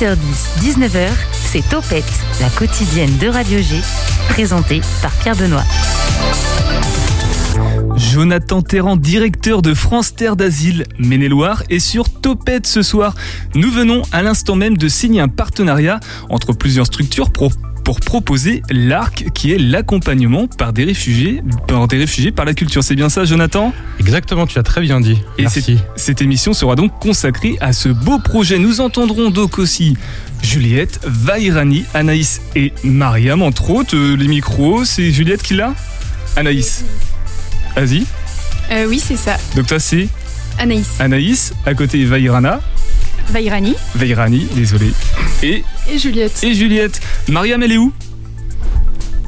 18h10, 19h, c'est Topette, la quotidienne de Radio G, présentée par Pierre Benoît. Jonathan Terran, directeur de France Terre d'Asile, Maine-et-Loire, est sur Topette ce soir. Nous venons à l'instant même de signer un partenariat entre plusieurs structures pour pour proposer l'ARC, qui est l'accompagnement par des réfugiés, par des réfugiés par la culture. C'est bien ça, Jonathan? Exactement, tu as très bien dit. Et Merci. cette- Cette émission sera donc consacrée à ce beau projet. Nous entendrons donc aussi Juliette, Vairani, Anaïs et Mariam, entre autres. Euh, les micros, c'est Juliette qui l'a? Anaïs. Vas-y. Euh, oui, c'est ça. Donc toi, c'est Anaïs. Anaïs, à côté Vairana, Vairani. Vairani, désolé. Et, Et Juliette. et Juliette. Mariam, elle est où?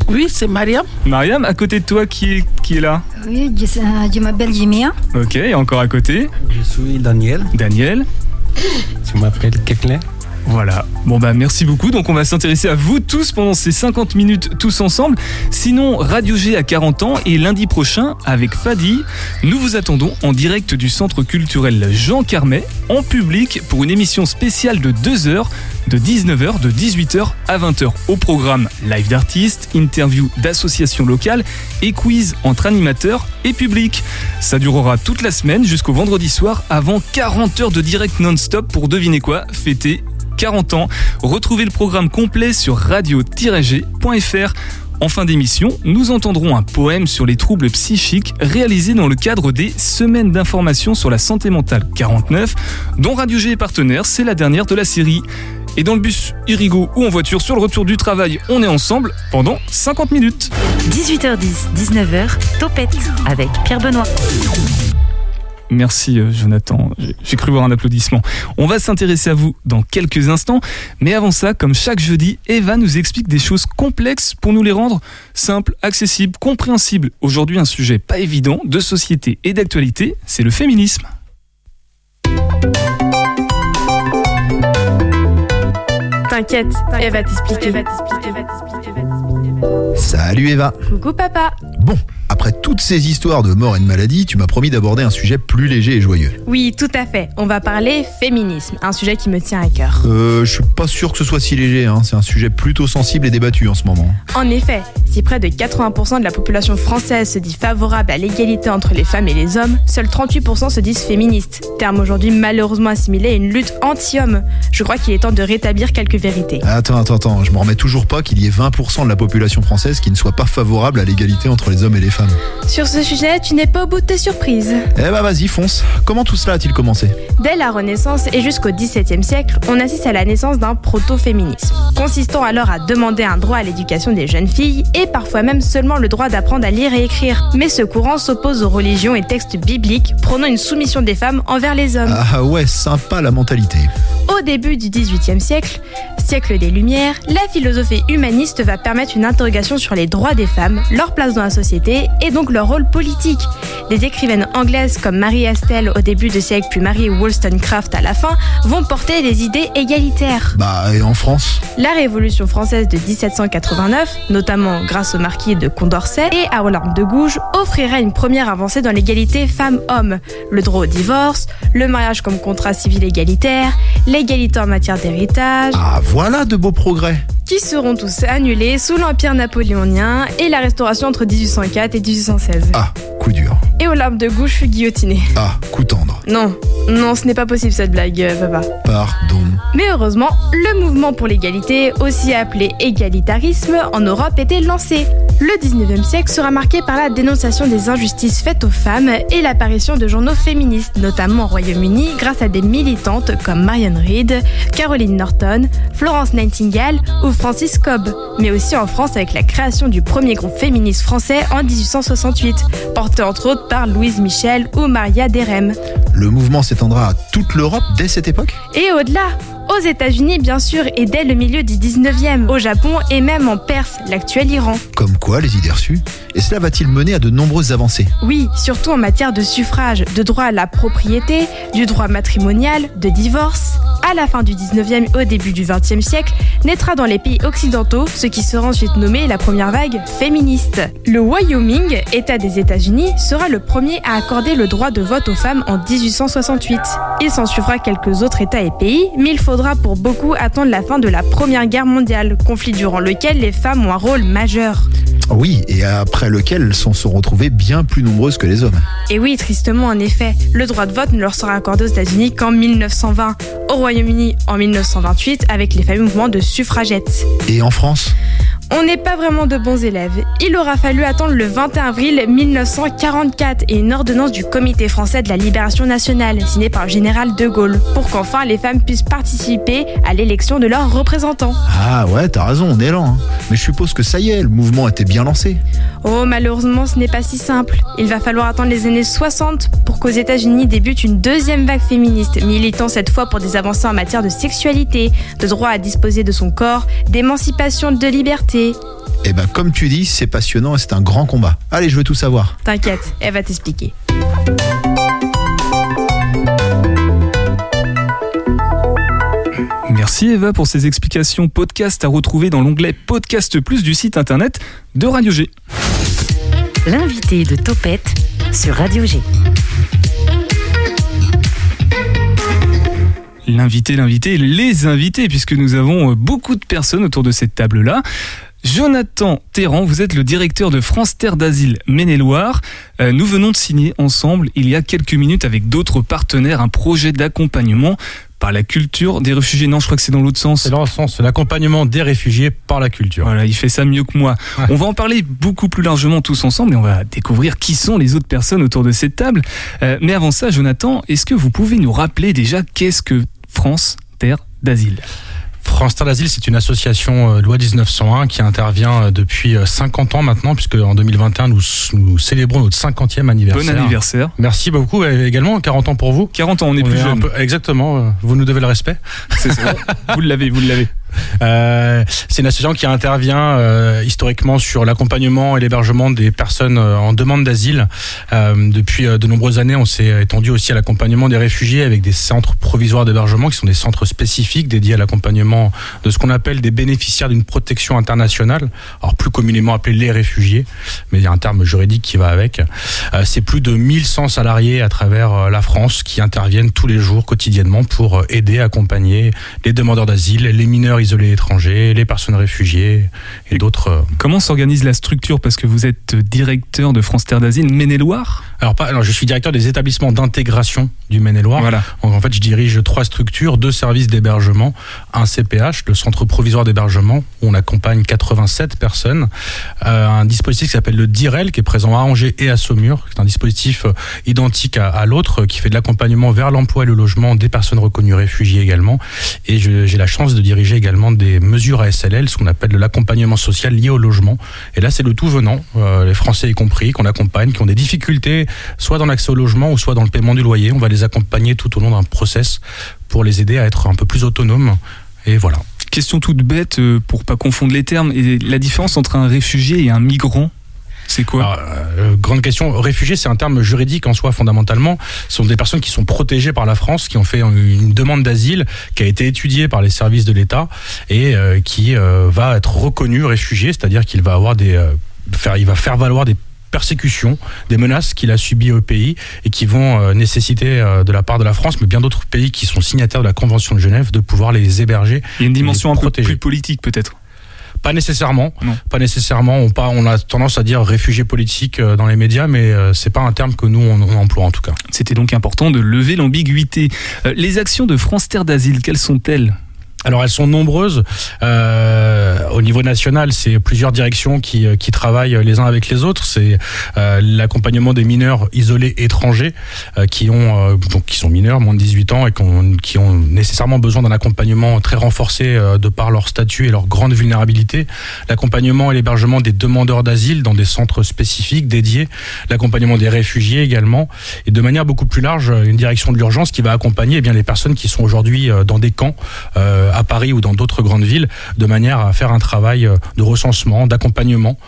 Oui, c'est Mariam. Mariam, à côté de toi, qui est, qui est là? Oui, je, euh, je m'appelle Jimia. Ok, et encore à côté, Je suis Daniel. Daniel. Tu m'appelles Kekle Voilà. Bon bah merci beaucoup. Donc on va s'intéresser à vous tous pendant ces 50 minutes tous ensemble. Sinon, Radio G a 40 ans et lundi prochain, avec Fadi, nous vous attendons en direct du Centre culturel Jean Carmet, en public pour une émission spéciale de 2 heures, de 19h, de 18h à 20h. Au programme live d'artistes, interview d'associations locales et quiz entre animateurs et public. Ça durera toute la semaine jusqu'au vendredi soir avant 40 heures de direct non-stop pour deviner quoi, fêter 40 ans. Retrouvez le programme complet sur radio-g.fr. En fin d'émission, nous entendrons un poème sur les troubles psychiques réalisé dans le cadre des Semaines d'information sur la santé mentale 49, dont Radio G est partenaire, c'est la dernière de la série. Et dans le bus Irigo ou en voiture sur le retour du travail, on est ensemble pendant 50 minutes. 18h10, 19h, Topette avec Pierre Benoît. Merci euh, Jonathan, J'ai- cru voir un applaudissement. On va s'intéresser à vous dans quelques instants, mais avant ça, comme chaque jeudi, Eva nous explique des choses complexes pour nous les rendre simples, accessibles, compréhensibles. Aujourd'hui, un sujet pas évident de société et d'actualité, c'est le féminisme. T'inquiète, elle va t'expliquer. Salut Eva. Coucou papa. Bon, après toutes ces histoires de mort et de maladie, tu m'as promis d'aborder un sujet plus léger et joyeux. Oui, tout à fait. On va parler féminisme, un sujet qui me tient à cœur. Euh, je suis pas sûr que ce soit si léger, hein. c'est un sujet plutôt sensible et débattu en ce moment. En effet, si près de 80% de la population française se dit favorable à l'égalité entre les femmes et les hommes, seuls 38% se disent féministes, terme aujourd'hui malheureusement assimilé à une lutte anti-homme. Je crois qu'il est temps de rétablir quelques vérités. Attends, attends, attends, je me remets toujours pas qu'il y ait 20% de la population française qui ne soit pas favorable à l'égalité entre les hommes et les femmes. Sur ce sujet, tu n'es pas au bout de tes surprises. Eh bah vas-y, fonce. Comment tout cela a-t-il commencé? Dès la Renaissance et jusqu'au XVIIe siècle, on assiste à la naissance d'un proto-féminisme, consistant alors à demander un droit à l'éducation des jeunes filles et parfois même seulement le droit d'apprendre à lire et écrire. Mais ce courant s'oppose aux religions et textes bibliques, prônant une soumission des femmes envers les hommes. Ah ouais, sympa la mentalité. Au début du XVIIIe siècle, siècle des Lumières, la philosophie humaniste va permettre une interrogation sur les droits des femmes, leur place dans la société et donc leur rôle politique. Des écrivaines anglaises comme Marie Astell au début du siècle puis Marie Wollstonecraft à la fin vont porter des idées égalitaires. Bah, et en France? La Révolution française de 1789, notamment grâce au marquis de Condorcet et à Olympe de Gouges, offrira une première avancée dans l'égalité femmes-hommes. Le droit au divorce, le mariage comme contrat civil égalitaire, l'égalité en matière d'héritage, Ah voilà de beaux progrès. qui seront tous annulés sous l'Empire napoléonien et la restauration entre 1804 et 1816. Ah, coup dur. Et Olympe de Gouges fut guillotiné. Ah, coup tendre. Non, non, ce n'est pas possible cette blague, euh, papa. Pardon. Mais heureusement, le mouvement pour l'égalité, aussi appelé égalitarisme, en Europe était lancé. Le 19e siècle sera marqué par la dénonciation des injustices faites aux femmes et l'apparition de journaux féministes, notamment au Royaume-Uni grâce à des militantes comme Marianne Reed, Caroline Norton, Florence Nightingale ou Francis Cobb, mais aussi en France avec la création du premier groupe féministe français en 1868, entre autres par Louise Michel ou Maria Derem. Le mouvement s'étendra à toute l'Europe dès cette époque? Et au-delà, aux États-Unis bien sûr, et dès le milieu du 19e, au Japon et même en Perse, l'actuel Iran. Comme quoi, les idées reçues Et cela va-t-il mener à de nombreuses avancées? Oui, surtout en matière de suffrage, de droit à la propriété, du droit matrimonial, de divorce. à la fin du 19e au début du 20e siècle, naîtra dans les pays occidentaux, ce qui sera ensuite nommé la première vague féministe. Le Wyoming, État des États-Unis, sera le premier à accorder le droit de vote aux femmes en 1868. Il s'en suivra quelques autres États et pays, mais il faudra pour beaucoup attendre la fin de la Première Guerre mondiale, conflit durant lequel les femmes ont un rôle majeur. Oui, et après lequel elles s'en sont retrouvées bien plus nombreuses que les hommes. Et oui, tristement en effet, le droit de vote ne leur sera accordé aux États-Unis qu'en 1920, au Royaume-Uni en 1928 avec les fameux mouvements de suffragettes. Et en France? On n'est pas vraiment de bons élèves. Il aura fallu attendre le 21 avril 1944 et une ordonnance du Comité français de la libération nationale, signée par le général de Gaulle, pour qu'enfin les femmes puissent participer à l'élection de leurs représentants. Ah ouais, t'as raison, on est lent. hein. Mais je suppose que ça y est, le mouvement était bien lancé. Oh, malheureusement, ce n'est pas si simple. Il va falloir attendre les années 60 pour qu'aux États-Unis débute une deuxième vague féministe, militant cette fois pour des avancées en matière de sexualité, de droit à disposer de son corps, d'émancipation, de liberté. Et ben comme tu dis, c'est passionnant et c'est un grand combat. Allez, je veux tout savoir. T'inquiète, elle va t'expliquer. Merci Eva pour ces explications podcast à retrouver dans l'onglet Podcast Plus du site internet de Radio G. L'invité de Topette sur Radio G. L'invité, l'invité, les invités, puisque nous avons beaucoup de personnes autour de cette table-là. Jonathan Terran, vous êtes le directeur de France Terre d'Asile Maine-et-Loire. Euh, nous venons de signer ensemble, il y a quelques minutes, avec d'autres partenaires, un projet d'accompagnement par la culture des réfugiés. Non, je crois que c'est dans l'autre sens. C'est dans le sens, l'accompagnement des réfugiés par la culture. Voilà, il fait ça mieux que moi. Ouais. On va en parler beaucoup plus largement tous ensemble et on va découvrir qui sont les autres personnes autour de cette table. Euh, mais avant ça, Jonathan, est-ce que vous pouvez nous rappeler déjà qu'est-ce que France Terre d'Asile? France Terre d'Asile, c'est une association euh, loi 1901 qui intervient euh, depuis euh, 50 ans maintenant, puisque en 2021, nous, nous célébrons notre 50e anniversaire. Bon anniversaire. Merci beaucoup, et également 40 ans pour vous. 40 ans, on est On plus est un jeune. peu- exactement, euh, vous nous devez le respect. C'est ça. vous l'avez, vous l'avez. Euh, c'est une association qui intervient euh, historiquement sur l'accompagnement et l'hébergement des personnes euh, en demande d'asile. Depuis de nombreuses années, on s'est étendu aussi à l'accompagnement des réfugiés avec des centres provisoires d'hébergement qui sont des centres spécifiques dédiés à l'accompagnement de ce qu'on appelle des bénéficiaires d'une protection internationale, alors plus communément appelés les réfugiés, mais il y a un terme juridique qui va avec. C'est plus de 1100 salariés à travers la France qui interviennent tous les jours, quotidiennement, pour aider, accompagner les demandeurs d'asile, les mineurs isolés étrangers, les personnes réfugiées et d'autres. euh. Comment s'organise la structure Parce que vous êtes directeur de France Terre d'Asile Maine-et-Loire. Alors, pas, alors, je suis directeur des établissements d'intégration du Maine-et-Loire. Voilà. Donc, en fait, je dirige trois structures, deux services d'hébergement, un CPH, le centre provisoire d'hébergement, où on accompagne 87 personnes, euh, un dispositif qui s'appelle le DIREL, qui est présent à Angers et à Saumur, c'est un dispositif euh, identique à, à l'autre, qui fait de l'accompagnement vers l'emploi et le logement des personnes reconnues réfugiées également. Et j'ai la chance de diriger également des mesures ASLL, ce qu'on appelle de l'accompagnement social lié au logement. Et là, c'est le tout venant, euh, les Français y compris, qu'on accompagne, qui ont des difficultés, soit dans l'accès au logement ou soit dans le paiement du loyer. On va les accompagner tout au long d'un process pour les aider à être un peu plus autonomes. Et voilà. Question toute bête euh, pour pas confondre les termes. Et la différence entre un réfugié et un migrant, c'est quoi Alors, euh, grande question. Réfugié, c'est un terme juridique en soi fondamentalement. Ce sont des personnes qui sont protégées par la France, qui ont fait une demande d'asile, qui a été étudiée par les services de l'État et euh, qui euh, va être reconnu réfugié, c'est-à-dire qu'il va avoir des, euh, faire, il va faire valoir des persécutions, des menaces qu'il a subies au pays et qui vont euh, nécessiter euh, de la part de la France, mais bien d'autres pays qui sont signataires de la Convention de Genève, de pouvoir les héberger Il y a une dimension un peu plus politique peut-être. Pas nécessairement. Non. Pas nécessairement. On, pas, on a tendance à dire réfugié politique euh, dans les médias, mais euh, c'est pas un terme que nous on, on emploie en tout cas. C'était donc important de lever l'ambiguïté. Euh, les actions de France Terre d'Asile, quelles sont-elles? Alors elles sont nombreuses. Euh, au niveau national, c'est plusieurs directions qui, euh, qui travaillent les uns avec les autres. C'est euh, l'accompagnement des mineurs isolés étrangers euh, qui ont euh, donc qui sont mineurs, moins de 18 ans et qui ont, qui ont nécessairement besoin d'un accompagnement très renforcé euh, de par leur statut et leur grande vulnérabilité. L'accompagnement et l'hébergement des demandeurs d'asile dans des centres spécifiques dédiés. L'accompagnement des réfugiés également. Et de manière beaucoup plus large, une direction de l'urgence qui va accompagner eh bien les personnes qui sont aujourd'hui dans des camps à Paris ou dans d'autres grandes villes, de manière à faire un travail de recensement, d'accompagnement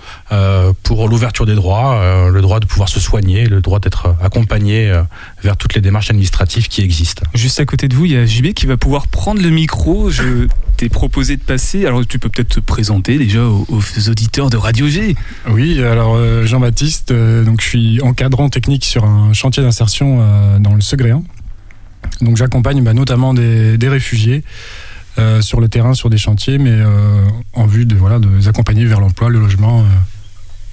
pour l'ouverture des droits, le droit de pouvoir se soigner, le droit d'être accompagné vers toutes les démarches administratives qui existent. Juste à côté de vous, il y a JB qui va pouvoir prendre le micro. Je t'ai proposé de passer. Alors tu peux peut-être te présenter déjà aux, auditeurs de Radio G. Oui, alors Jean-Baptiste, donc je suis encadrant technique sur un chantier d'insertion dans le Segréen. Donc j'accompagne bah, notamment des, réfugiés euh, sur le terrain, sur des chantiers, mais euh, en vue de, voilà, de les accompagner vers l'emploi, le logement. Euh.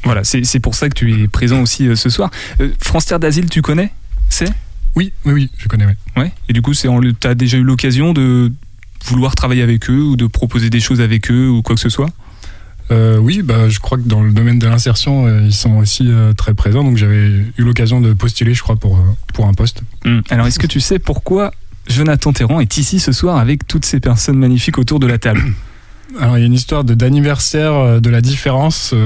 Voilà, c'est pour ça que tu es présent aussi ce soir. France Terre d'Asile, tu connais? C'est? Oui, oui, oui, je connais, oui. Ouais. Et du coup, tu as déjà eu l'occasion de vouloir travailler avec eux ou de proposer des choses avec eux ou quoi que ce soit? Euh, oui, bah, je crois que dans le domaine de l'insertion, euh, ils sont aussi euh, très présents. Donc j'avais eu l'occasion de postuler, je crois, pour, pour un poste. Hmm. Alors est-ce que tu sais pourquoi Jonathan Terran est ici ce soir avec toutes ces personnes magnifiques autour de la table alors, il y a une histoire d'anniversaire de la différence.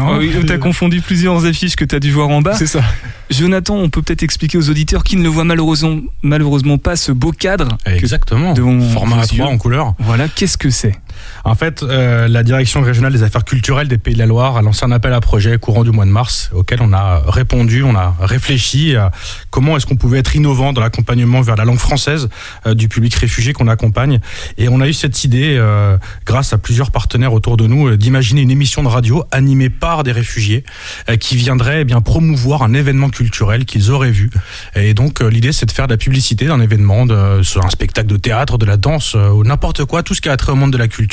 Ah oui, tu as confondu plusieurs affiches que tu as dû voir en bas. C'est ça. Jonathan, on peut peut-être expliquer aux auditeurs qui ne le voient malheureusement, malheureusement pas ce beau cadre. Exactement. Format A3 en couleur. Voilà, qu'est-ce que c'est? En fait, euh, la direction régionale des affaires culturelles des Pays de la Loire a lancé un appel à projet courant du mois de mars auquel on a répondu, on a réfléchi à comment est-ce qu'on pouvait être innovant dans l'accompagnement vers la langue française euh, du public réfugié qu'on accompagne. Et on a eu cette idée, euh, grâce à plusieurs partenaires autour de nous, d'imaginer une émission de radio animée par des réfugiés qui viendraient eh bien promouvoir un événement culturel qu'ils auraient vu. Et donc l'idée, c'est de faire de la publicité d'un événement, de, sur un spectacle de théâtre, de la danse, ou n'importe quoi, tout ce qui a trait au monde de la culture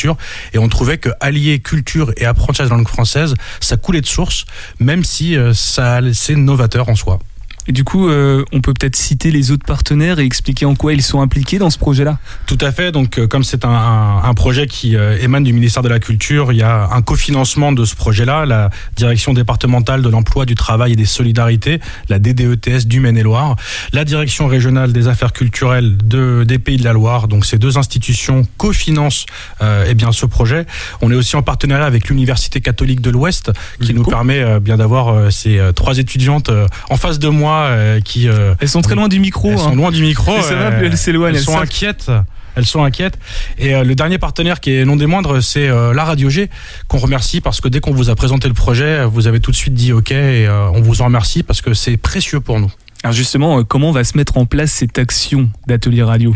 et on trouvait que allier culture et apprentissage de la langue française, ça coulait de source, même si euh, ça c'est novateur en soi. Et du coup, euh, on peut peut-être citer les autres partenaires et expliquer en quoi ils sont impliqués dans ce projet-là Tout à fait. Donc, euh, comme c'est un, un, projet qui euh, émane du ministère de la Culture, il y a un cofinancement de ce projet-là. La direction départementale de l'emploi, du travail et des solidarités, la DDETS du Maine-et-Loire, la direction régionale des affaires culturelles de, des Pays de la Loire. Donc, ces deux institutions cofinancent euh, eh bien ce projet. On est aussi en partenariat avec l'Université catholique de l'Ouest, qui nous permet bien d'avoir ces trois étudiantes en face de moi euh, qui. Euh, elles sont très loin du micro. Elles sont hein. loin du micro. elles s'éloignent. Elles, sont inquiètes elles sont inquiètes. Et euh, le dernier partenaire qui est non des moindres, c'est la Radio G, qu'on remercie parce que dès qu'on vous a présenté le projet, vous avez tout de suite dit OK et on vous en remercie parce que c'est précieux pour nous. Alors justement, comment va se mettre en place cette action d'atelier radio?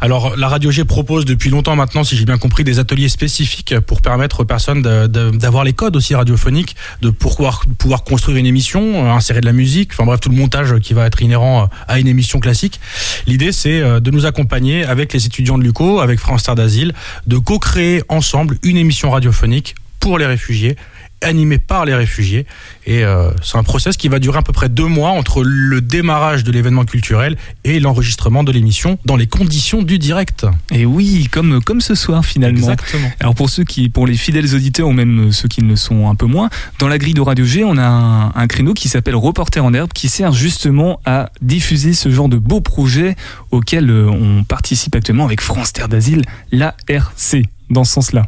Alors, la Radio G propose depuis longtemps maintenant, si j'ai bien compris, des ateliers spécifiques pour permettre aux personnes d'avoir les codes aussi radiophoniques, de pouvoir, pouvoir construire une émission, euh, insérer de la musique, enfin bref, tout le montage qui va être inhérent euh, à une émission classique. L'idée, c'est euh, de nous accompagner avec les étudiants de l'UCO, avec France Terre d'Asile, de co-créer ensemble une émission radiophonique pour les réfugiés animé par les réfugiés. Et euh, c'est un process qui va durer à peu près deux mois entre le démarrage de l'événement culturel et l'enregistrement de l'émission dans les conditions du direct. Et oui, comme, comme ce soir finalement. Exactement. Alors pour ceux qui, pour les fidèles auditeurs ou même ceux qui ne le sont un peu moins, dans la grille de Radio G, on a un, créneau qui s'appelle Reporter en herbe qui sert justement à diffuser ce genre de beaux projets auxquels euh, on participe actuellement avec France Terre d'Asile, l'ARC, dans ce sens-là.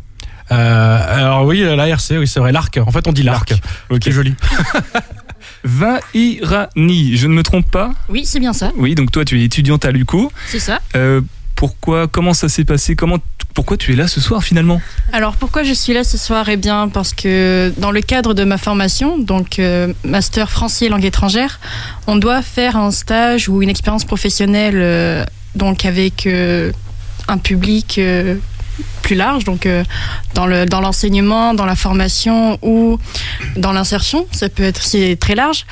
Euh, alors oui, l'ARC, oui c'est vrai, l'arc. En fait, on dit l'arc. Ok, joli. Vairani, je ne me trompe pas Oui, c'est bien ça. Oui, donc toi, tu es étudiante à l'UCO. C'est ça. Euh, pourquoi Comment ça s'est passé? Comment pourquoi tu es là ce soir finalement? Alors pourquoi je suis là ce soir? Eh bien parce que dans le cadre de ma formation, donc euh, master français langue étrangère, on doit faire un stage ou une expérience professionnelle donc avec un public plus large, donc euh, dans le dans l'enseignement, dans la formation ou dans l'insertion, ça peut être très large.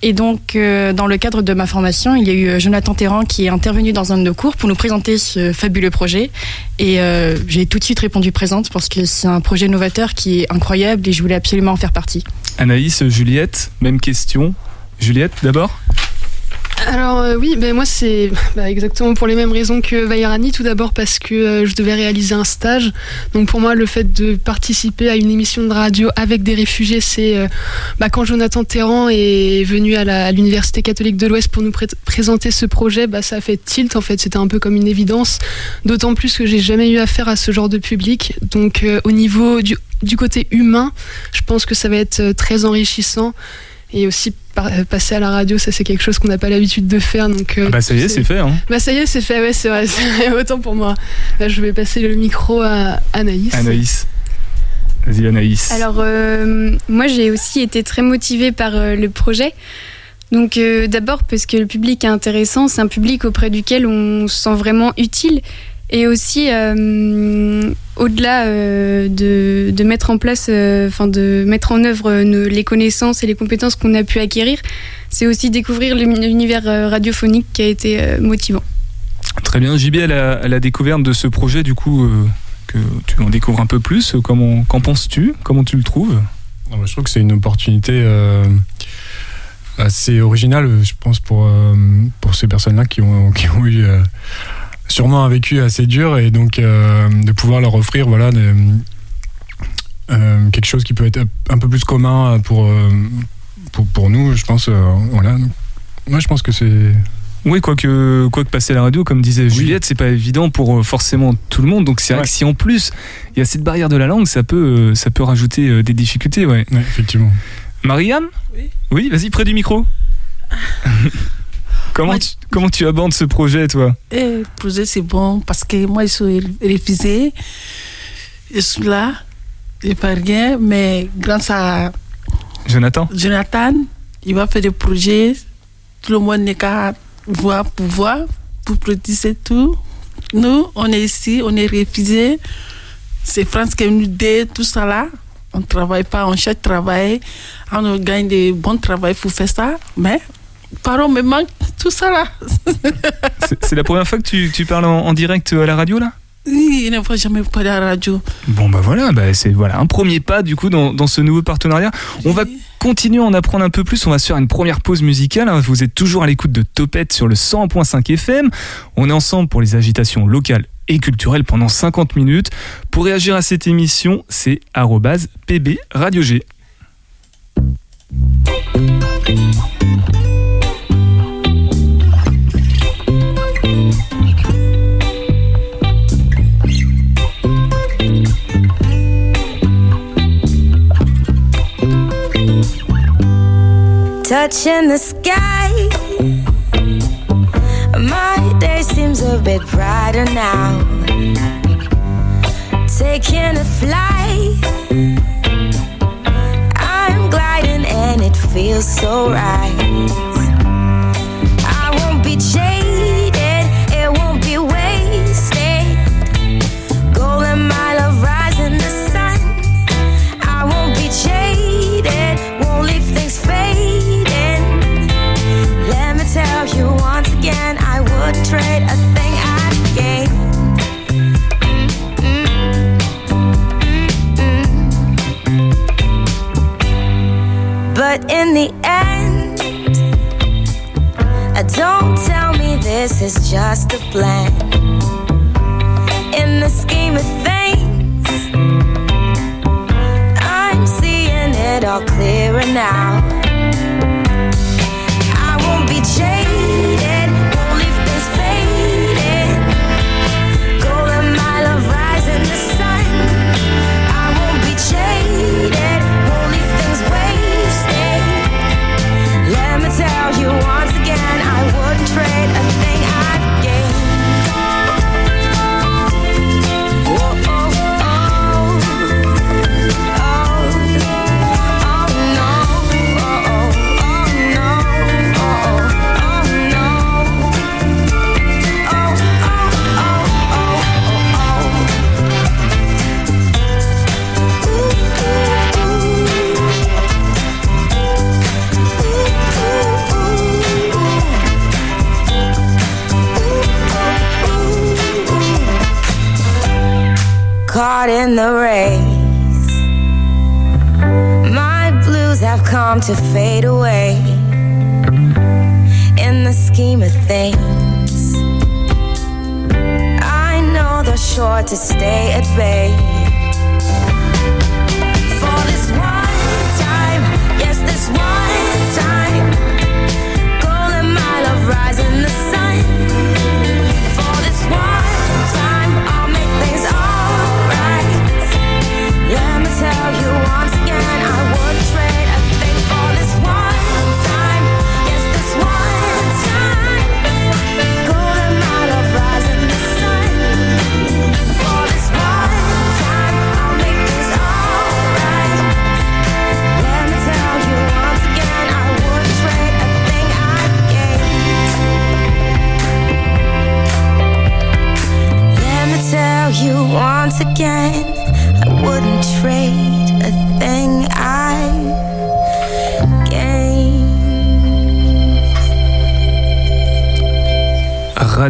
Et donc, euh, dans le cadre de ma formation, il y a eu euh, Jonathan Terran qui est intervenu dans un de nos cours pour nous présenter ce fabuleux projet. Et j'ai tout de suite répondu présente parce que c'est un projet novateur qui est incroyable et je voulais absolument en faire partie. Anaïs, Juliette, même question. Juliette, d'abord? Alors euh, oui, ben moi c'est bah, exactement pour les mêmes raisons que Vairani. Tout d'abord parce que euh, je devais réaliser un stage. Donc pour moi, le fait de participer à une émission de radio avec des réfugiés, c'est euh, bah, quand Jonathan Terran est venu à l'Université catholique de l'Ouest pour nous présenter ce projet, bah, ça a fait tilt en fait. C'était un peu comme une évidence. D'autant plus que j'ai jamais eu affaire à ce genre de public. Donc au niveau du, du côté humain, je pense que ça va être très enrichissant et aussi passer à la radio, ça c'est quelque chose qu'on n'a pas l'habitude de faire. Donc, bah ça y est, c'est fait. Hein. Bah ça y est, c'est fait, ouais, c'est vrai, autant pour moi. Là, je vais passer le micro à Anaïs. Anaïs. Vas-y Anaïs. Alors moi j'ai aussi été très motivée par le projet. Donc d'abord parce que le public est intéressant, c'est un public auprès duquel on se sent vraiment utile et aussi euh, au-delà euh, de, de, mettre en place, euh, enfin de mettre en œuvre les connaissances et les compétences qu'on a pu acquérir, c'est aussi découvrir l'univers radiophonique qui a été motivant. Très bien, JB, à la, à la découverte de ce projet, du coup, que tu en découvres un peu plus, comment, qu'en penses-tu? Comment tu le trouves? Je trouve que c'est une opportunité assez originale, je pense, pour, pour ces personnes-là qui ont, qui ont eu sûrement un vécu assez dur et donc euh, de pouvoir leur offrir voilà euh, quelque chose qui peut être un peu plus commun pour euh, pour, pour, nous je pense voilà moi je pense que c'est oui, quoique, quoi que passer à la radio, comme disait Juliette, c'est pas évident pour forcément tout le monde. Donc c'est vrai que si en plus il y a cette barrière de la langue, ça peut, ça peut rajouter des difficultés. Ouais. effectivement. Mariam? Oui. Oui, vas-y, près du micro. Comment, tu, comment tu abordes ce projet, toi eh, Le projet, c'est bon parce que moi, je suis refusée. Je suis là, je fais rien, mais grâce à Jonathan, Jonathan il va faire des projets. Tout le monde n'est qu'à voir pour voir, pour produire tout. Nous, on est ici, on est refusés. C'est France qui nous dit tout ça là. On ne travaille pas, on cherche travail. On gagne des bons travail pour faire ça. Mais parents me manquent, tout ça là. c'est la première fois que tu, tu parles en, direct à la radio là? Oui, il n'a jamais parlé à la radio. Bon bah voilà, bah c'est voilà un premier pas du coup dans, dans ce nouveau partenariat. On va continuer à en apprendre un peu plus. On va se faire une première pause musicale. Vous êtes toujours à l'écoute de Topette sur le 100.5 FM. On est ensemble pour les agitations locales et culturelles pendant 50 minutes. Pour réagir à cette émission, c'est @pb radio G. touching the sky. My day seems a bit brighter now. Taking a flight, I'm gliding and it feels so right. This is just a plan. In the scheme of things, I'm seeing it all clearer now.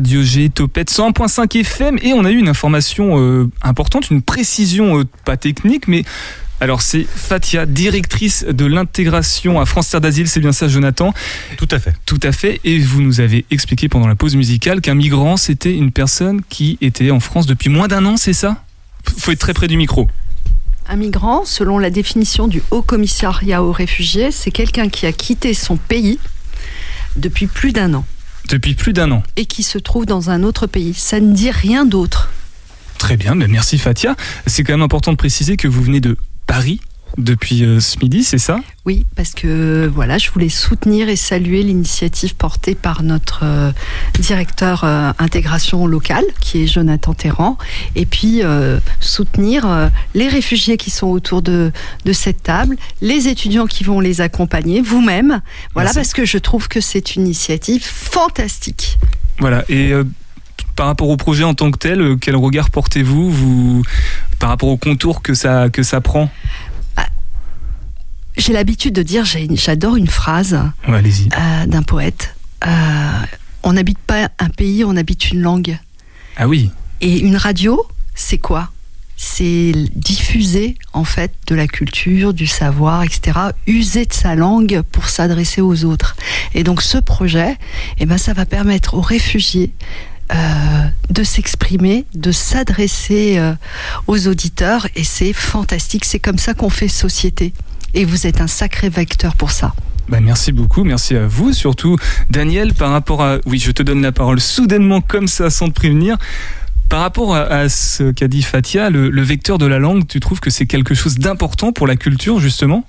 Radio G Topette 100.5 FM et on a eu une information euh, importante, une précision euh, pas technique mais alors c'est Fatia, directrice de l'intégration à France Terre d'Asile, c'est bien ça Jonathan? Tout à fait. Tout à fait. Et vous nous avez expliqué pendant la pause musicale qu'un migrant c'était une personne qui était en France depuis moins d'un an, c'est ça? Faut être très près du micro. Un migrant, selon la définition du Haut Commissariat aux réfugiés, c'est quelqu'un qui a quitté son pays depuis plus d'un an Depuis plus d'un an. et qui se trouve dans un autre pays. Ça ne dit rien d'autre. Très bien, mais merci Fatia. C'est quand même important de préciser que vous venez de Paris depuis euh, ce midi, c'est ça? Oui, parce que voilà, je voulais soutenir et saluer l'initiative portée par notre euh, directeur euh, intégration locale, qui est Jonathan Terran, et puis soutenir les réfugiés qui sont autour de, de cette table, les étudiants qui vont les accompagner, vous-même. Voilà, Merci. parce que je trouve que c'est une initiative fantastique. Voilà, et par rapport au projet en tant que tel, quel regard portez-vous? Vous, par rapport au contour que ça, que ça prend? J'ai l'habitude de dire, j'adore une phrase Ouais, euh, d'un poète. Euh, on n'habite pas un pays, on habite une langue. Ah oui, Et une radio, c'est quoi? C'est diffuser en fait de la culture, du savoir, etc. User de sa langue pour s'adresser aux autres. Et donc ce projet, eh ben, ça va permettre aux réfugiés euh, de s'exprimer, de s'adresser euh, aux auditeurs. Et c'est fantastique. C'est comme ça qu'on fait société. Et vous êtes un sacré vecteur pour ça. bah, merci beaucoup, merci à vous surtout. Daniel, par rapport à... Oui, je te donne la parole soudainement comme ça sans te prévenir. Par rapport à, à ce qu'a dit Fatia, le, le vecteur de la langue, tu trouves que c'est quelque chose d'important pour la culture justement?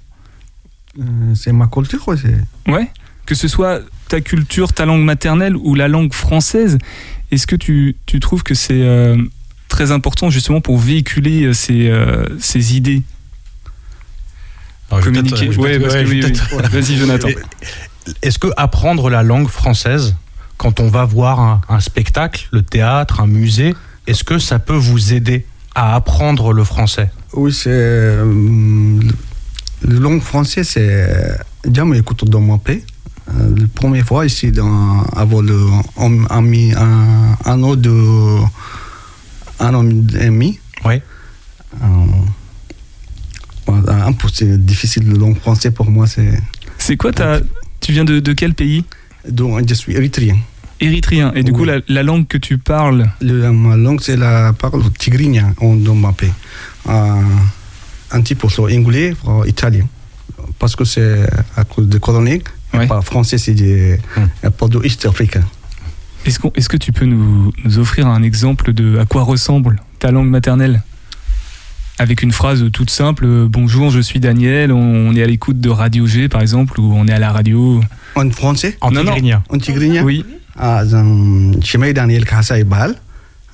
Euh, c'est ma culture, ouais, c'est- Ouais Que ce soit ta culture, ta langue maternelle ou la langue française, est-ce que tu, tu trouves que c'est euh, très important justement pour véhiculer euh, ces, euh, ces idées? Alors, Communiquer. vais Ouais, ouais, que je oui, oui. Vas-y, Jonathan. Est-ce que apprendre la langue française, quand on va voir un, un spectacle, le théâtre, un musée, est-ce que ça peut vous aider à apprendre le français? Oui, c'est. euh, le langue français, c'est. Déjà, écoute dans mon pays. Euh, la première fois ici, dans, avant le, on a mis un, un an de. Un an et demi. Oui. Euh, c'est difficile le langue français pour moi. C'est. C'est quoi ta... Tu viens de, de quel pays? Donc, je suis érythréen. Érythréen. Et du coup, la, la langue que tu parles, Le- ma langue, c'est la parole tigrigne en- dans ma pays. Euh, un petit peu sur anglais, italien. Parce que c'est à cause de colonies. et Pas français, c'est des, Hmm. pas de East africain. est-ce, qu'on- est-ce que tu peux nous, nous offrir un exemple de à quoi ressemble ta langue maternelle? avec une phrase toute simple euh, Bonjour, je suis Daniel, on est à l'écoute de Radio G par exemple, ou on est à la radio. En français En tigrinien. En tigrinien Oui. Ah, je suis Daniel Kassa Ibal,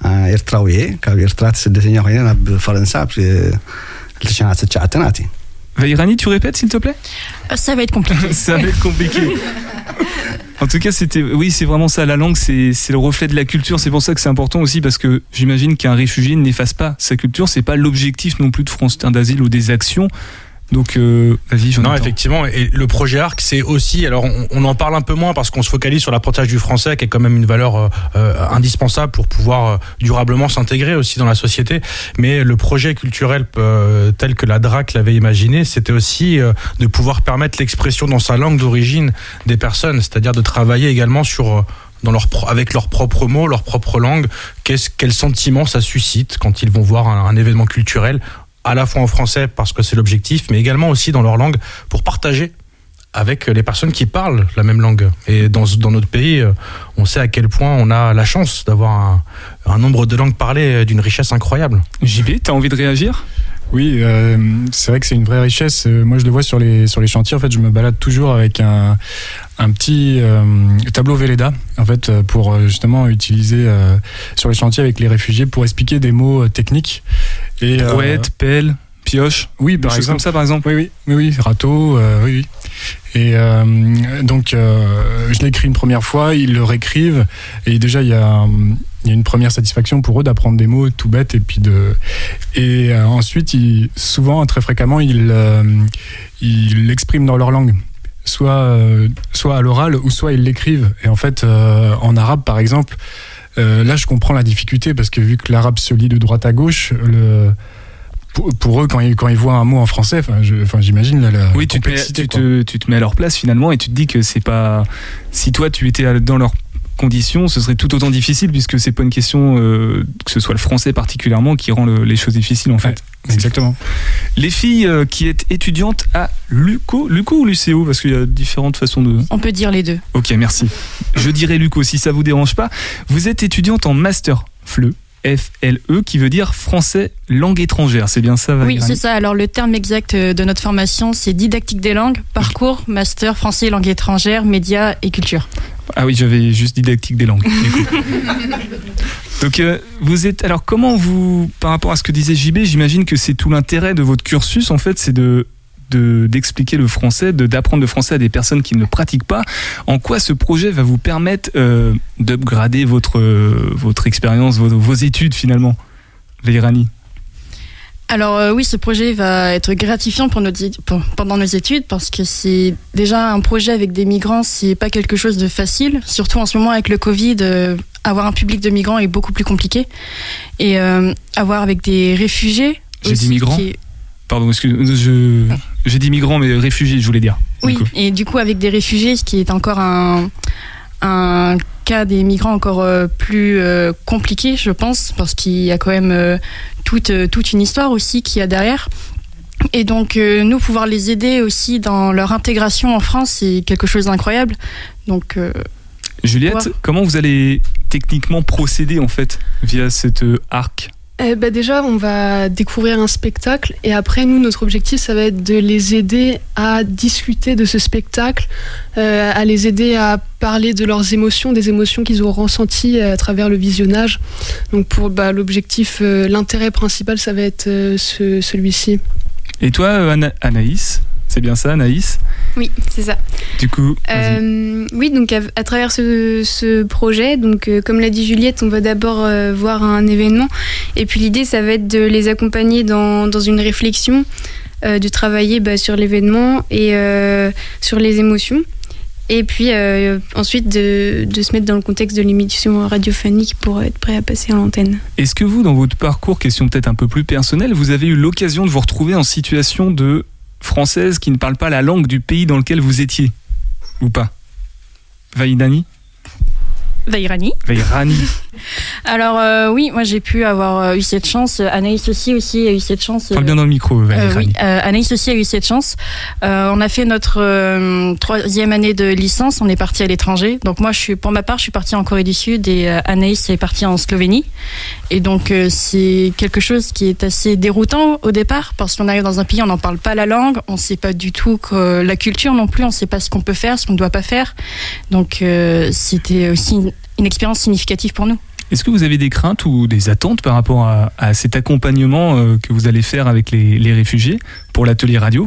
érythréen, érythréen, c'est le seigneur, il est en France, je suis en France, Vairani, tu répètes s'il te plaît Euh, Ça va être compliqué. Ça va être compliqué. En tout cas, c'était, oui, c'est vraiment ça. La langue, c'est, c'est le reflet de la culture. C'est pour ça que c'est important aussi parce que j'imagine qu'un réfugié n'efface pas sa culture. C'est pas l'objectif non plus de France Terre d'Asile ou des actions. Donc, euh, vas-y, Non, effectivement. Et le projet ARC, c'est aussi. Alors, on, en parle un peu moins parce qu'on se focalise sur l'apprentissage du français, qui est quand même une valeur euh, euh, indispensable pour pouvoir euh, durablement s'intégrer aussi dans la société. Mais le projet culturel euh, tel que la DRAC l'avait imaginé, c'était aussi euh, de pouvoir permettre l'expression dans sa langue d'origine des personnes, c'est-à-dire de travailler également sur. avec leurs propres mots, leur propre langue, qu'est-ce, quel sentiment ça suscite quand ils vont voir un événement culturel, à la fois en français parce que c'est l'objectif, mais également aussi dans leur langue pour partager avec les personnes qui parlent la même langue. Et dans, dans notre pays, euh, on sait à quel point on a la chance d'avoir un, un nombre de langues parlées d'une richesse incroyable. JB, t'as envie de réagir? Oui, euh, c'est vrai que c'est une vraie richesse. Euh, Moi, je le vois sur les, sur les chantiers. En fait, je me balade toujours avec un, un petit euh, tableau Velleda, en fait, euh, pour euh, justement utiliser euh, sur les chantiers avec les réfugiés pour expliquer des mots euh, techniques. Et, euh, Brouette, pelle, pioche. oui, Des par exemple. comme ça, par exemple. Oui, oui, oui, oui, râteau, euh, oui, oui. Et euh, donc, euh, je l'écris une première fois, ils le réécrivent, et déjà, il y a, euh, y a une première satisfaction pour eux d'apprendre des mots tout bêtes et puis de et euh, ensuite ils, souvent très fréquemment ils euh, ils l'expriment dans leur langue soit euh, soit à l'oral ou soit ils l'écrivent et en fait euh, en arabe par exemple euh, là je comprends la difficulté parce que vu que l'arabe se lit de droite à gauche le pour, pour eux quand ils, quand ils voient un mot en français enfin j'imagine la, la Oui, tu te, mets, tu, te, tu te mets à leur place finalement et tu te dis que c'est pas. Si toi tu étais dans leurs conditions, ce serait tout autant difficile puisque c'est pas une question euh, que ce soit le français particulièrement qui rend le- les choses difficiles en fait. exactement. Les filles euh, qui êtes étudiantes à Luco, Luco ou Lucéo parce qu'il y a différentes façons de. On peut dire les deux. Ok, merci. Je dirais Luco si ça vous dérange pas. Vous êtes étudiante en master FLE. FLE qui veut dire français langue étrangère, c'est bien ça Oui, Valérie c'est ça. Alors, le terme exact euh, de notre formation, c'est didactique des langues, parcours, master français, langue étrangère, médias et culture. Ah oui, j'avais juste didactique des langues. du coup. Donc euh, vous êtes alors comment vous par rapport à ce que disait JB, j'imagine que c'est tout l'intérêt de votre cursus en fait, c'est de de- d'expliquer le français, d'apprendre le français à des personnes qui ne le pratiquent pas. En quoi ce projet va vous permettre euh, d'upgrader votre euh, votre expérience, vos, vos études finalement, Leirani Alors euh, oui, ce projet va être gratifiant pour nos, pour- pendant nos études parce que c'est déjà un projet avec des migrants, c'est pas quelque chose de facile. Surtout en ce moment avec le Covid, euh, avoir un public de migrants est beaucoup plus compliqué. Et euh, avoir avec des réfugiés. J'ai dit migrants qui Pardon, je j'ai dit migrants mais réfugiés, je voulais dire. Oui, et du coup avec des réfugiés, ce qui est encore un, un cas des migrants encore euh, plus euh, compliqué, je pense, parce qu'il y a quand même euh, toute, toute une histoire aussi qu'il y a derrière. Et donc euh, nous pouvoir les aider aussi dans leur intégration en France, c'est quelque chose d'incroyable. Donc euh, Juliette, comment vous allez techniquement procéder en fait via cette euh, arc? Eh ben déjà, on va découvrir un spectacle et après, nous, notre objectif, ça va être de les aider à discuter de ce spectacle, euh, à les aider à parler de leurs émotions, des émotions qu'ils ont ressenties euh, à travers le visionnage. Donc pour bah, l'objectif, euh, l'intérêt principal, ça va être ce- celui-ci. Et toi, Ana- Anaïs? C'est bien ça, Anaïs Oui, c'est ça. Du coup. Euh, oui, donc à, à travers ce, ce projet, donc euh, comme l'a dit Juliette, on va d'abord euh, voir un événement, et puis l'idée, ça va être de les accompagner dans, dans une réflexion, de travailler bah, sur l'événement et sur les émotions, et puis euh, ensuite de, de se mettre dans le contexte de l'émission radiophonique pour être prêt à passer à l'antenne. Est-ce que vous, dans votre parcours, question peut-être un peu plus personnelle, vous avez eu l'occasion de vous retrouver en situation de française qui ne parle pas la langue du pays dans lequel vous étiez Ou pas? Vaïdani? Vairani. Vairani Alors euh, oui, moi j'ai pu avoir euh, eu cette chance. Anaïs aussi aussi a eu cette chance. Parle bien dans le micro, Euh, oui, euh, Anaïs aussi a eu cette chance. Euh, on a fait notre euh, troisième année de licence. On est parti à l'étranger. Donc moi, je suis, pour ma part, je suis partie en Corée du Sud et euh, Anaïs est partie en Slovénie. Et donc euh, c'est quelque chose qui est assez déroutant au départ parce qu'on arrive dans un pays, on n'en parle pas la langue, on ne sait pas du tout que la culture non plus, on ne sait pas ce qu'on peut faire, ce qu'on ne doit pas faire. Donc euh, c'était aussi une, une expérience significative pour nous. Est-ce que vous avez des craintes ou des attentes par rapport à, à cet accompagnement euh, que vous allez faire avec les, les réfugiés pour l'atelier radio?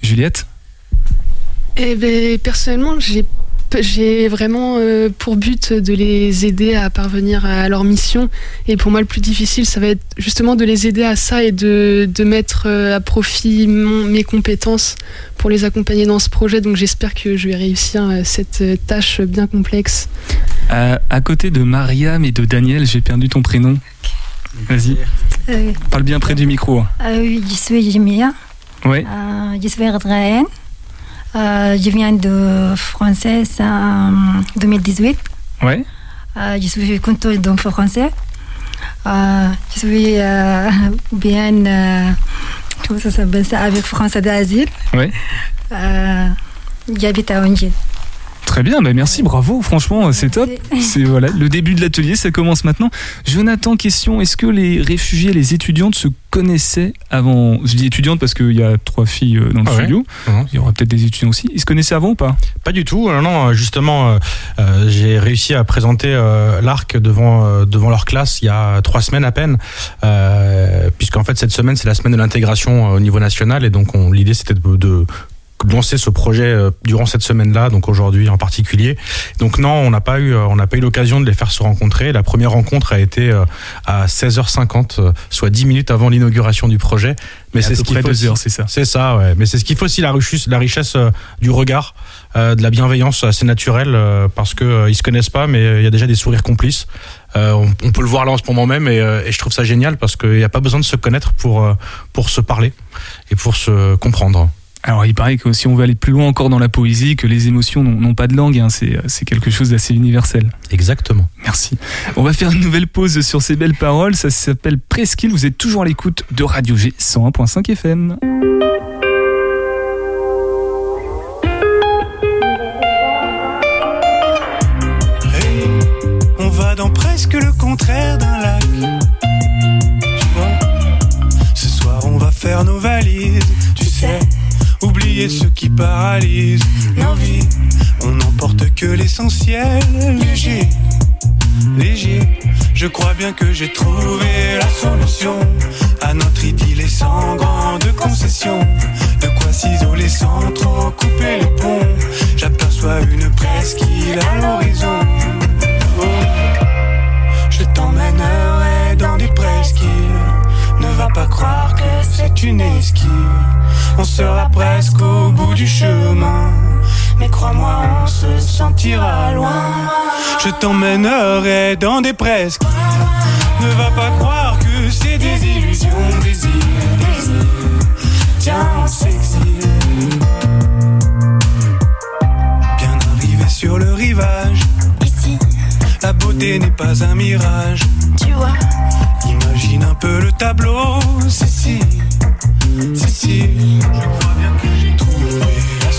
Juliette? Eh ben, personnellement, j'ai j'ai vraiment euh, pour but de les aider à parvenir à leur mission. Et pour moi, le plus difficile, ça va être justement de les aider à ça et de, de mettre euh, à profit mon- mes compétences pour les accompagner dans ce projet. Donc j'espère que je vais réussir euh, cette tâche bien complexe. à, à côté de Mariam et de Daniel, j'ai perdu ton prénom. Vas-y, Euh, parle bien près du micro. euh, oui, je suis Jimia. Ouais. Euh, je suis érythréenne. Euh, je viens de française en 2018. Ouais. Euh, je suis contente d'un français. Euh, je suis euh, bien, comment ça s'appelle ça, avec français d'asile. Euh, J'habite à Angers. Très bien, bah merci, bravo, franchement, c'est top. C'est voilà, le début de l'atelier, ça commence maintenant. Jonathan, question, est-ce que les réfugiés, les étudiantes se connaissaient avant? Je dis étudiantes parce qu'il y a trois filles euh, dans le Ah studio. Il y aura peut-être des étudiants aussi. Ils se connaissaient avant ou pas? Pas du tout. euh, non, justement, euh, euh, j'ai réussi à présenter euh, l'arc devant euh, devant leur classe il y a trois semaines à peine, euh, puisqu'en fait cette semaine c'est la semaine de l'intégration euh, au niveau national et donc on- l'idée c'était de, de lancer ce projet euh, durant cette semaine-là, donc aujourd'hui en particulier. Donc non, on n'a pas eu, euh, on n'a pas eu l'occasion de les faire se rencontrer. La première rencontre a été euh, à 16h50, euh, soit 10 minutes avant l'inauguration du projet. Mais c'est ce qu'il faut c'est ça. C'est ça, ouais. Mais c'est ce qu'il faut aussi la richesse, la richesse du regard, de la bienveillance assez naturelle, parce que ils se connaissent pas, mais il y a déjà des sourires complices. Euh, on, on peut le voir là en ce moment même, et, euh, et je trouve ça génial parce qu'il n'y a pas besoin de se connaître pour euh, pour se parler et pour se comprendre. Alors, il paraît que si on veut aller plus loin encore dans la poésie, que les émotions n'ont pas de langue, hein, c'est c'est quelque chose d'assez universel. Exactement. Merci. On va faire une nouvelle pause sur ces belles paroles. Ça s'appelle Presqu'île. Vous êtes toujours à l'écoute de Radio G 101.5 FM. Hey, on va dans presque le contraire d'un lac. Tu vois, ce soir on va faire nos valises. Tu sais, oublier ce qui paralyse nos vies. On n'emporte que l'essentiel, léger, léger. Je crois bien que j'ai trouvé la solution à notre idylle sans grande concession. De quoi s'isoler sans trop couper les ponts. J'aperçois une presqu'île à l'horizon. Je t'emmènerai dans des presqu'îles. Ne va pas croire que c'est une esquive. On sera presque du chemin. Mais crois-moi, on se sentira loin. Je t'emmènerai dans des presqu'îles. Ne va pas croire que c'est des illusions, des îles, des îles. Tiens, on s'exile. Bien arrivé sur le rivage. Ici, la beauté n'est pas un mirage. Tu vois, imagine un peu le tableau. C'est si,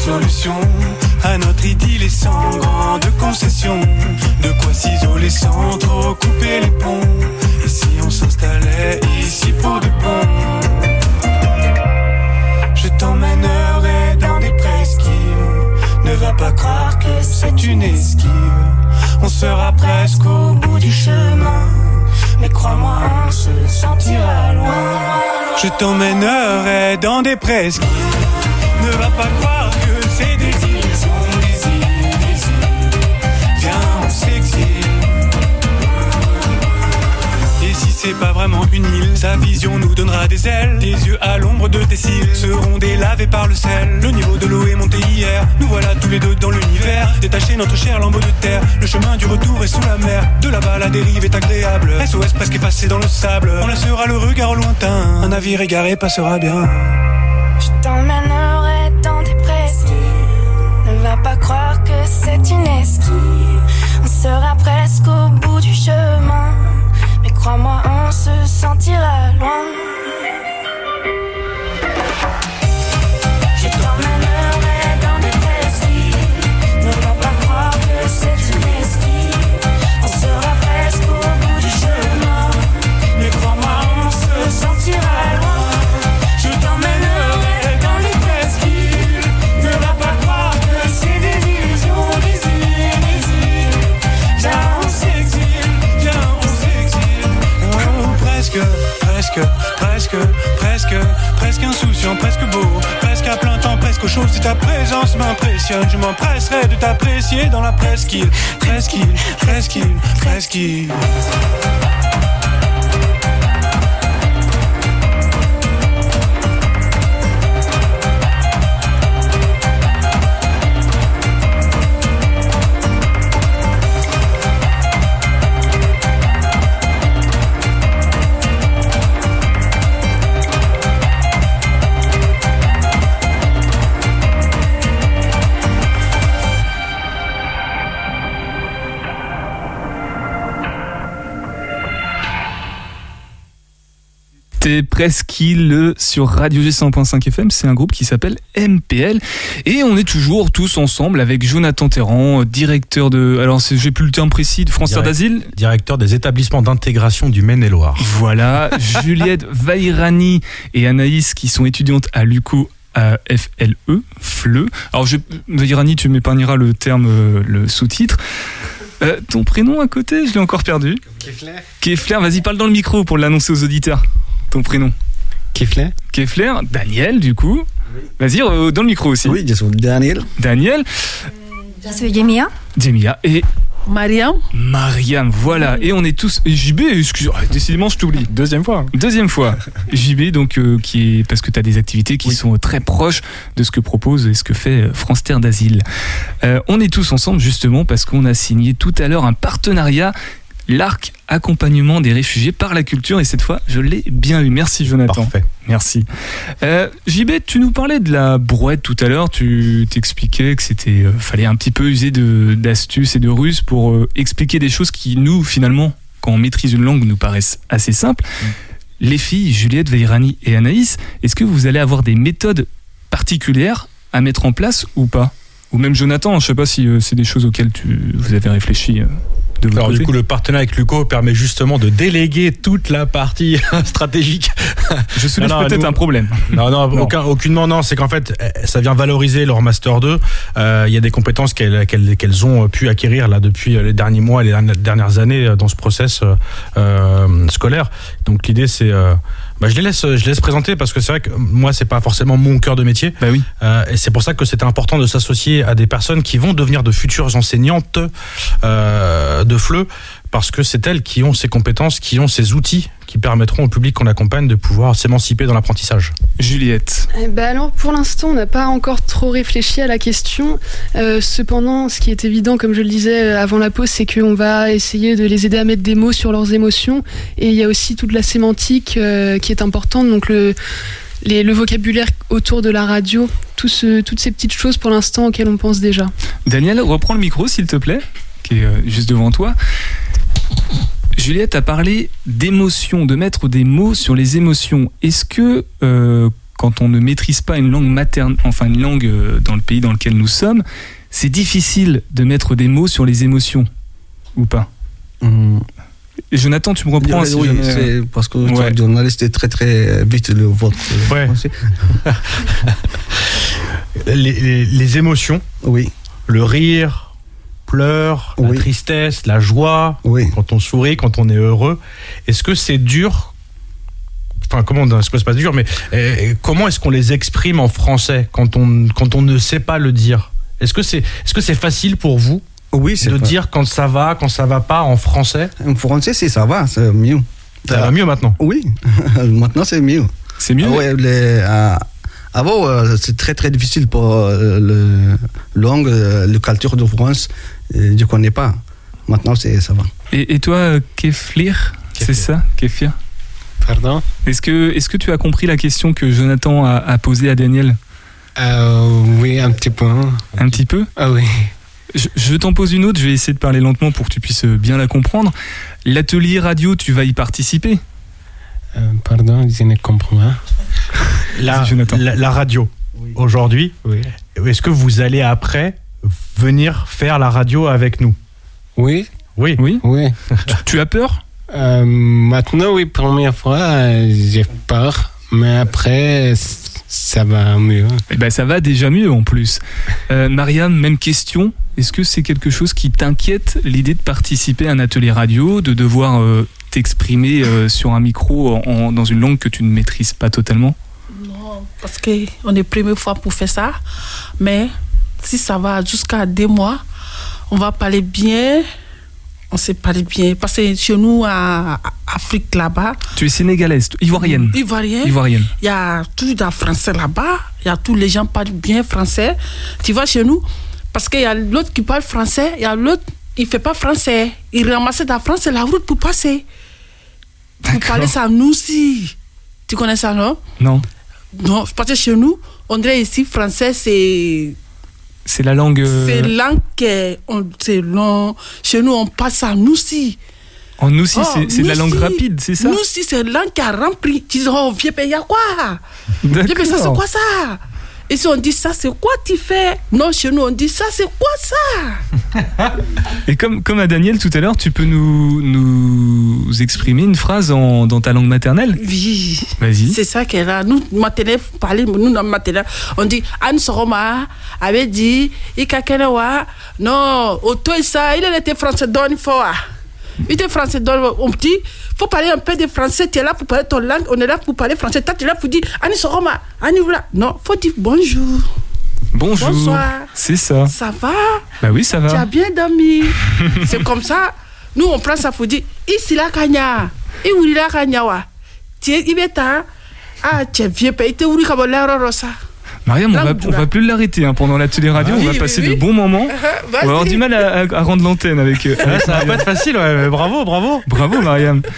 solution à notre idylle et sans grande concession. De quoi s'isoler sans trop couper les ponts. Et si on s'installait ici pour de bon? Je t'emmènerai dans des presqu'îles. Ne va pas croire que c'est une esquive. On sera presque au bout du chemin. Mais crois-moi, on se sentira loin. Je t'emmènerai dans des presqu'îles. Ne va pas croire Et si c'est pas vraiment une île, sa vision nous donnera des ailes. Tes yeux à l'ombre de tes cils seront délavés par le sel. Le niveau de l'eau est monté hier. Nous voilà tous les deux dans l'univers. Détacher notre cher lambeau de terre. Le chemin du retour est sous la mer. De là-bas, la dérive est agréable. SOS presque effacé dans le sable. On laissera le regard au lointain. Un navire égaré passera bien. Sera presque au bout du chemin. Mais crois-moi, on se sentira loin. Presque, insouciant, presque beau, presque à plein temps, presque au chaud. Si ta présence m'impressionne, je m'empresserai de t'apprécier dans la presqu'île, presqu'île, presqu'île, presqu'île. C'était Presqu'île sur Radio G 100.5 FM. C'est un groupe qui s'appelle MPL. Et on est toujours tous ensemble avec Jonathan Terran, directeur de. Alors, j'ai plus le terme précis, de France Terre d'Asile? Directeur des établissements d'intégration du Maine-et-Loire. Voilà, Juliette Vairani et Anaïs qui sont étudiantes à l'UCO à FLE, FLE. Alors, je, Vairani, tu m'épargneras le terme, euh, le sous-titre. Euh, ton prénom à côté, je l'ai encore perdu. Kefler. Kefler, vas-y, parle dans le micro pour l'annoncer aux auditeurs. Ton prénom. Kefler. Kefler, Daniel, du coup. Vas-y, euh, dans le micro aussi. Oui, je suis Daniel. Daniel. Je suis Jemia. Jemia et Mariam. Mariam, voilà. Et on est tous. JB, excuse ah, décidément, je t'oublie. Deuxième fois. Deuxième fois. JB, donc, euh, qui est. Parce que tu as des activités qui sont très proches de ce que propose et ce que fait euh, France Terre d'Asile. Euh, on est tous ensemble, justement, parce qu'on a signé tout à l'heure un partenariat. L'arc accompagnement des réfugiés par la culture et cette fois je l'ai bien eu. Merci Jonathan. Parfait. Merci. Euh, JB, tu nous parlais de la brouette tout à l'heure. Tu t'expliquais que c'était euh, fallait un petit peu user d'astuces et de ruses pour euh, expliquer des choses qui nous finalement quand on maîtrise une langue nous paraissent assez simples. Les filles Juliette, Veirani et Anaïs, est-ce que vous allez avoir des méthodes particulières à mettre en place ou pas? Ou même Jonathan, je sais pas si euh, c'est des choses auxquelles tu, vous avez réfléchi. Euh, de Alors du coup, le partenariat avec Luco permet justement de déléguer toute la partie stratégique. Je soulève peut-être nous- un problème. Non, non, Non. Aucun, aucunement, non. C'est qu'en fait, eh, ça vient valoriser leur Master 2. Euh, Il y a des compétences qu'elles qu'elles- qu'elles ont pu acquérir là depuis euh, les derniers mois et les dernières- années euh, dans ce process euh, euh, scolaire. Donc l'idée, c'est... euh, bah, je les laisse, je les laisse présenter parce que c'est vrai que moi, c'est pas forcément mon cœur de métier. Bah oui. Euh, et c'est pour ça que c'était important de s'associer à des personnes qui vont devenir de futures enseignantes euh, de FLE, parce que c'est elles qui ont ces compétences, qui ont ces outils qui permettront au public qu'on accompagne de pouvoir s'émanciper dans l'apprentissage. Juliette. Eh ben alors, pour l'instant, on n'a pas encore trop réfléchi à la question. Euh, cependant, ce qui est évident, comme je le disais euh, avant la pause, c'est qu'on va essayer de les aider à mettre des mots sur leurs émotions. Et il y a aussi toute la sémantique euh, qui est importante, donc le, les- le vocabulaire autour de la radio, tout ce- toutes ces petites choses pour l'instant auxquelles on pense déjà. Daniel, reprends le micro s'il te plaît, qui est juste devant toi. Juliette a parlé d'émotions, de mettre des mots sur les émotions. Est-ce que euh, quand on ne maîtrise pas une langue materne, enfin une langue euh, dans le pays dans lequel nous sommes, c'est difficile de mettre des mots sur les émotions ou pas? Et Jonathan, tu me reprends si oui, jamais- c'est parce que Ouais. le journaliste est très très vite le votre Ouais. français. les, les- les émotions, oui. le rire, pleurs, la tristesse, la joie, Oui. quand on sourit, quand on est heureux. Est-ce que c'est dur? Enfin, comment on c'est pas dur, mais euh, comment est-ce qu'on les exprime en français quand on, quand on ne sait pas le dire? Est-ce que c'est est -ce c'est facile pour vous? Oui, c'est de dire quand ça va, quand ça va pas en français? En français, c'est ça va, c'est mieux. Ça va mieux maintenant? Oui, maintenant c'est mieux. C'est mieux? Ah ouais, les, euh, avant, euh, c'est très très difficile pour euh, le langue, euh, la culture de France. Euh, je connais pas. Maintenant, c'est ça va. Et, et toi, euh, Keflir, c'est ça, Kefir Pardon? Est-ce que, est que tu as compris la question que Jonathan a, a posée à Daniel? Euh, Oui, un petit peu. Un petit peu? Ah oui. Je, je t'en pose une autre, je vais essayer de parler lentement pour que tu puisses bien la comprendre. L'atelier radio, tu vas y participer? Euh, pardon, je ne comprends pas. la, la, la radio, aujourd'hui, est-ce que vous allez après venir faire la radio avec nous Oui. Oui. Oui. Oui. tu as peur? Euh, Maintenant, oui, première fois, euh, j'ai peur. Mais après, ça va mieux. Eh ben, ça va déjà mieux en plus. Euh, Mariam, même question. Est-ce que c'est quelque chose qui t'inquiète, l'idée de participer à un atelier radio, de devoir euh, t'exprimer euh, sur un micro en- en- dans une langue que tu ne maîtrises pas totalement? Non, parce qu'on est première fois pour faire ça. Mais si ça va jusqu'à deux mois, on va parler bien. On sait parler bien. Parce que chez nous, à à Afrique là-bas, Tu es sénégalaise, ivoirienne. Ivoirien. Ivoirienne. Il y a tout en français là-bas. Il y a tous les gens parlent bien français. Tu vois, chez nous, parce qu'il y a l'autre qui parle français, il y a l'autre, il ne fait pas français. Il ramasse la France la route pour passer. Pour parler ça, nous aussi. Tu connais ça, non? Non. Non, parce que chez nous, on dirait ici, français, c'est. C'est la langue. euh, C'est langue que. on- C'est long. Chez nous, on passe ça, nous aussi. En nous aussi, Oh, c'est- de la langue si. rapide, c'est ça? Nous aussi, c'est langue qui a rempli. Tu dis, oh, vieux pays, quoi? Vieux pays, ça, c'est quoi ça? Et si on dit ça, c'est quoi tu fais? Non, chez nous, on dit ça, c'est quoi ça? Et comme, comme à Daniel tout à l'heure, tu peux nous, nous exprimer une phrase en- dans ta langue maternelle? Oui. Vas-y. C'est ça qu'elle a. Nous, maternelle, parler, nous, dans maternelle, on dit Anne Soroma avait dit Ika Kenewa. Non, auto ça, il était français, donne fois. Il était français. Donc, on dit, faut parler un peu de français. Tu es là pour parler ton langue. On est là pour parler français. Toi, tu es là pour dire, Annie Soroma, Annie voilà. Non, faut dire bonjour. Bonjour. Bonsoir. C'est ça. Ça va? Bah oui, ça Tu as va. bien dormi? C'est comme ça. Nous, on prend ça pour dire, ici la kanya. Et où la kanya wa? Tu es, il va ta. Ah, tu es vieux, où comme l'air rosa. Mariam, on va, on va plus l'arrêter hein, pendant la télé-radio. Ah on oui, va oui, passer oui. de bons moments. On va avoir du mal à, à- à rendre l'antenne avec. euh, avec ça va pas être facile, ouais, mais bravo, bravo. Bravo Mariam.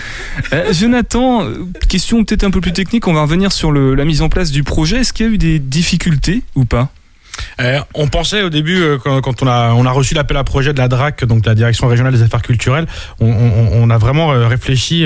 Euh, Jonathan, question peut-être un peu plus technique, on va revenir sur le- la mise en place du projet. Est-ce qu'il y a eu des difficultés ou pas? Euh, on pensait au début, euh, quand, on, a, on a reçu l'appel à projet de la DRAC, donc la Direction régionale des affaires culturelles, on, a vraiment euh, réfléchi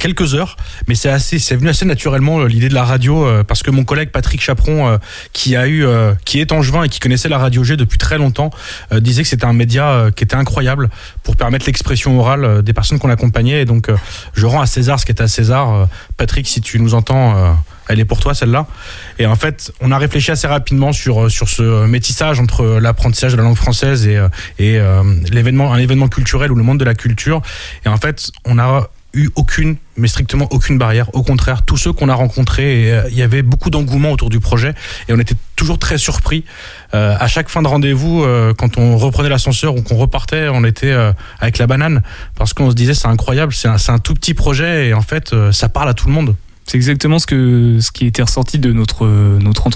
quelques heures, mais c'est assez, c'est venu assez naturellement l'idée de la radio, parce que mon collègue Patrick Chaperon, qui a eu, qui est angevin et qui connaissait la radio G depuis très longtemps, disait que c'était un média qui était incroyable pour permettre l'expression orale des personnes qu'on accompagnait. Et donc, je rends à César ce qui est à César. Patrick, si tu nous entends, elle est pour toi celle-là. Et en fait, on a réfléchi assez rapidement sur, euh, sur ce métissage entre euh, l'apprentissage de la langue française et, euh, euh, l'événement, un événement culturel ou le monde de la culture. Et en fait, on a eu aucune, mais strictement aucune barrière. Au contraire, tous ceux qu'on a rencontrés, euh, il y avait beaucoup d'engouement autour du projet et on était toujours très surpris. Euh, à chaque fin de rendez-vous, euh, quand on reprenait l'ascenseur ou qu'on repartait, on était euh, avec la banane parce qu'on se disait c'est incroyable, c'est un, tout petit projet et en fait, euh, ça parle à tout le monde. C'est exactement ce, qui était ressorti de notre, notre entreprise.